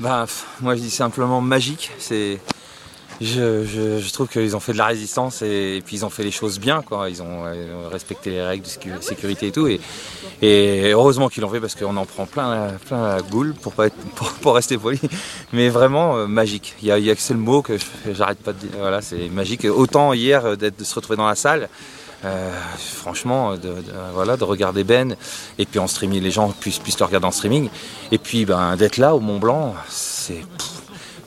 Bah, moi je dis simplement magique. C'est, je, je- trouve qu'ils ont fait de la résistance et, puis ils ont fait les choses bien. Quoi. Ils, ont, euh, respecté les règles de sécu- sécurité et tout. Et, et heureusement qu'ils l'ont fait parce qu'on en prend plein, la- plein la goule pour, pas être, pour, rester poli. Mais vraiment euh, magique. Il y a, y a que c'est le mot que j'arrête pas de dire. Voilà, c'est magique. Autant hier euh, d'être, de se retrouver dans la salle. Euh, franchement, de, voilà, de regarder Ben et puis en streaming, les gens puissent, le regarder en streaming. Et puis ben, d'être là au Mont Blanc, c'est.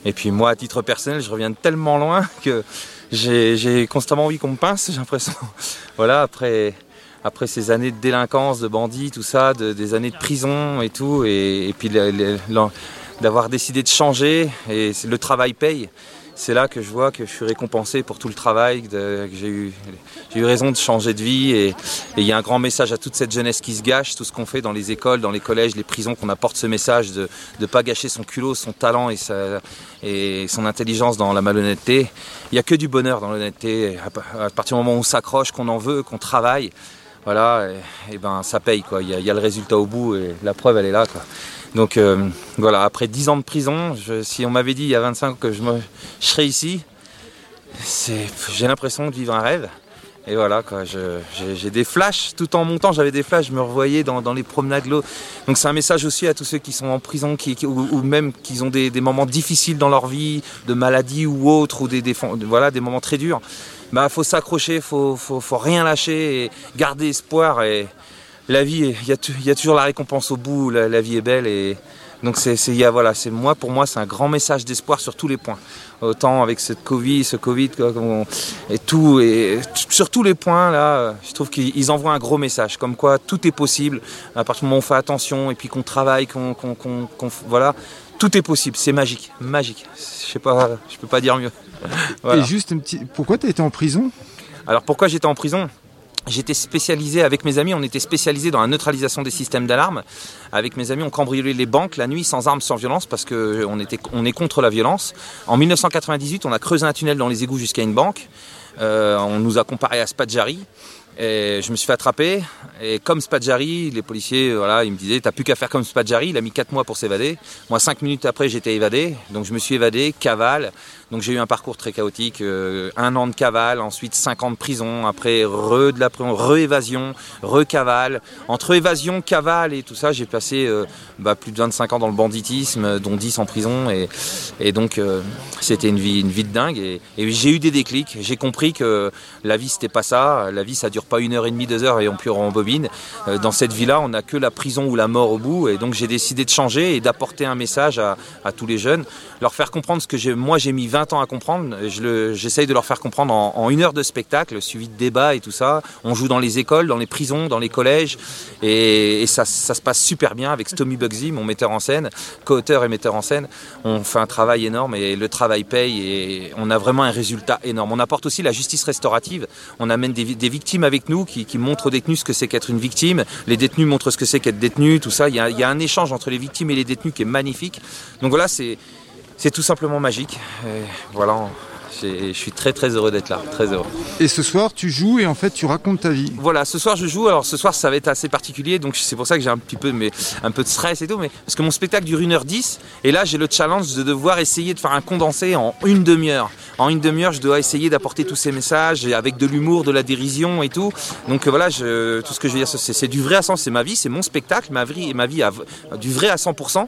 Et puis moi, à titre personnel, je reviens tellement loin que j'ai constamment envie qu'on me pince, j'ai l'impression. voilà, après, ces années de délinquance, de bandits, tout ça, de- des années de prison et tout, et, et puis d'avoir décidé de changer, et le travail paye. C'est là que je vois que je suis récompensé pour tout le travail, que j'ai eu, j'ai eu raison de changer de vie. Et il y a un grand message à toute cette jeunesse qui se gâche, tout ce qu'on fait dans les écoles, dans les collèges, les prisons, qu'on apporte ce message de ne pas gâcher son culot, son talent et, son intelligence dans la malhonnêteté. Il n'y a que du bonheur dans l'honnêteté. À pa- À partir du moment où on s'accroche, qu'on en veut, qu'on travaille, voilà, et, ben ça paye. Il y, a, y a le résultat au bout et la preuve elle est là quoi. Donc euh, voilà, après 10 ans de prison, si on m'avait dit il y a 25 ans que je, serais ici, j'ai l'impression de vivre un rêve. Et voilà, j'ai, des flashs, tout en montant, j'avais des flashs, je me revoyais dans, les promenades de l'eau. Donc c'est un message aussi à tous ceux qui sont en prison, ou, même qui ont des, moments difficiles dans leur vie, de maladie ou autre, ou des, voilà, des moments très durs. Bah, faut s'accrocher, faut, faut, faut rien lâcher et garder espoir. Et la vie, il y, a y toujours la récompense au bout, la, la vie est belle. Et donc c'est, c'est, il y a, voilà, c'est moi, pour moi, c'est un grand message d'espoir sur tous les points. Autant avec cette Covid, ce Covid, et tout, et sur tous les points là, je trouve qu'ils ils envoient un gros message, comme quoi tout est possible à partir du moment où on fait attention et puis qu'on travaille, qu'on, qu'on- qu'on- qu'on- voilà, tout est possible, c'est magique, magique. Je sais pas, je peux pas dire mieux. Voilà. Et juste un petit. Pourquoi tu as été en prison? Alors pourquoi j'étais en prison? J'étais spécialisé avec mes amis, on était spécialisé dans la neutralisation des systèmes d'alarme. Avec mes amis, on cambriolait les banques la nuit sans armes, sans violence, parce que on était, on est contre la violence. En 1998, on a creusé un tunnel dans les égouts jusqu'à une banque. Euh, on nous a comparé à Spadjari. Et je me suis fait attraper. Et comme Spadjari, les policiers, euh, voilà, ils me disaient, t'as plus qu'à faire comme Spadjari. Il a mis 4 mois pour s'évader. Moi, 5 minutes après, j'étais évadé. Donc je me suis évadé, cavale. Donc j'ai eu un parcours très chaotique. euh, un an de cavale, ensuite 5 ans de prison. Après, re de la prison, re-évasion, re-cavale. Entre évasion, cavale et tout ça, j'ai passé euh, bah, plus de 25 ans dans le banditisme, dont 10 en prison. Et, donc, c'était une vie, une vie de dingue. Et, et j'ai eu des déclics. J'ai compris que la vie, c'était pas ça. La vie, ça dure pas une heure et demie, deux heures et on pleure en bobine. Euh, dans cette vie-là, on n'a que la prison ou la mort au bout. Et donc, j'ai décidé de changer et d'apporter un message à, tous les jeunes, leur faire comprendre ce que moi, j'ai mis 20 ans à comprendre. J'essaye de leur faire comprendre en, une heure de spectacle, suivi de débats et tout ça. On joue dans les écoles, dans les prisons, dans les collèges. Et, ça, se passe super bien avec Stomy Bugsy, mon metteur en scène, co-auteur et metteur en scène. On fait un travail énorme et le travail paye et on a vraiment un résultat énorme. On apporte aussi la justice restaurative. On amène des victimes avec qui, qui montrent aux détenus ce que c'est qu'être une victime. Les détenus montrent ce que c'est qu'être détenu, tout ça. Il y, a, il y a un échange entre les victimes et les détenus qui est magnifique. Donc voilà, c'est tout simplement magique. Voilà, je suis très très heureux d'être là, très heureux. Et ce soir, tu joues et en fait, tu racontes ta vie. Voilà, ce soir je joue. Alors ce soir ça va être assez particulier, donc c'est pour ça que j'ai un petit peu, mais, un peu de stress et tout. Mais parce que mon spectacle dure 1h10 et là j'ai le challenge de devoir essayer de faire un condensé en une demi-heure. En une demi-heure, je dois essayer d'apporter tous ces messages avec de l'humour, de la dérision et tout. Donc euh, voilà, je, tout ce que je veux dire, c'est du vrai à 100, c'est ma vie, c'est mon spectacle, ma vie, ma vie du vrai à 100%.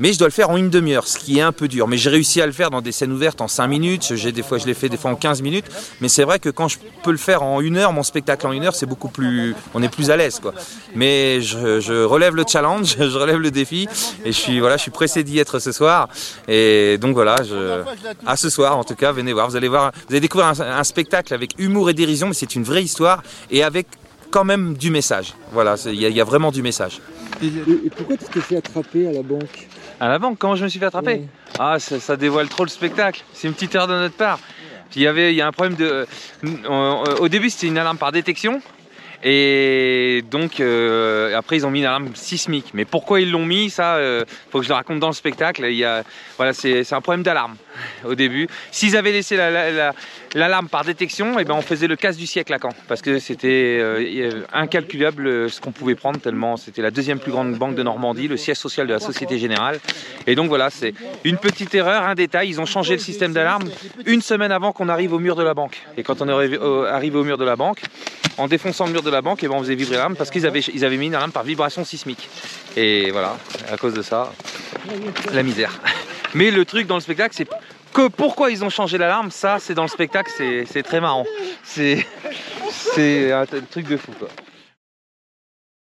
Mais je dois le faire en une demi-heure, ce qui est un peu dur. Mais j'ai réussi à le faire dans des scènes ouvertes en 5 minutes. Des fois, je l'ai fait des fois en 15 minutes. Mais c'est vrai que quand je peux le faire en une heure, mon spectacle en une heure, c'est beaucoup plus, on est plus à l'aise, quoi. Mais je, relève le challenge, je relève le défi, et je suis, voilà, je suis pressé d'y être ce soir. Et donc voilà, à ce soir, en tout cas, venez voir. Vous allez voir, vous allez découvrir un, spectacle avec humour et dérision, mais c'est une vraie histoire et avec quand même du message. Voilà, il y, a- vraiment du message. Et, pourquoi tu t'es fait attraper à la banque? À la banque, comment je me suis fait attraper. Ah, ça, ça dévoile trop le spectacle. C'est une petite erreur de notre part. Puis il y avait, il y a un problème de. euh, euh, au début, c'était une alarme par détection. Et donc euh, après ils ont mis une alarme sismique. Mais pourquoi ils l'ont mis Ça, euh, faut que je le raconte dans le spectacle. Il a, voilà, c'est un problème d'alarme au début. S'ils avaient laissé la- la- la- l'alarme par détection, et ben on faisait le casse du siècle à Caen parce que c'était euh, incalculable euh, ce qu'on pouvait prendre tellement c'était la deuxième plus grande banque de Normandie, le siège social de la Société Générale. Et donc voilà, c'est une petite erreur, un détail. Ils ont changé le système d'alarme une semaine avant qu'on arrive au mur de la banque. Et quand on arrivé au mur de la banque, en défonçant le mur de la banque, et ben on faisait vibrer l'alarme parce qu'ils avaient, mis une alarme par vibration sismique. Et voilà, à cause de ça, la misère. Mais le truc dans le spectacle, c'est que pourquoi ils ont changé l'alarme, ça c'est dans le spectacle, c'est très marrant. C'est un truc de fou quoi.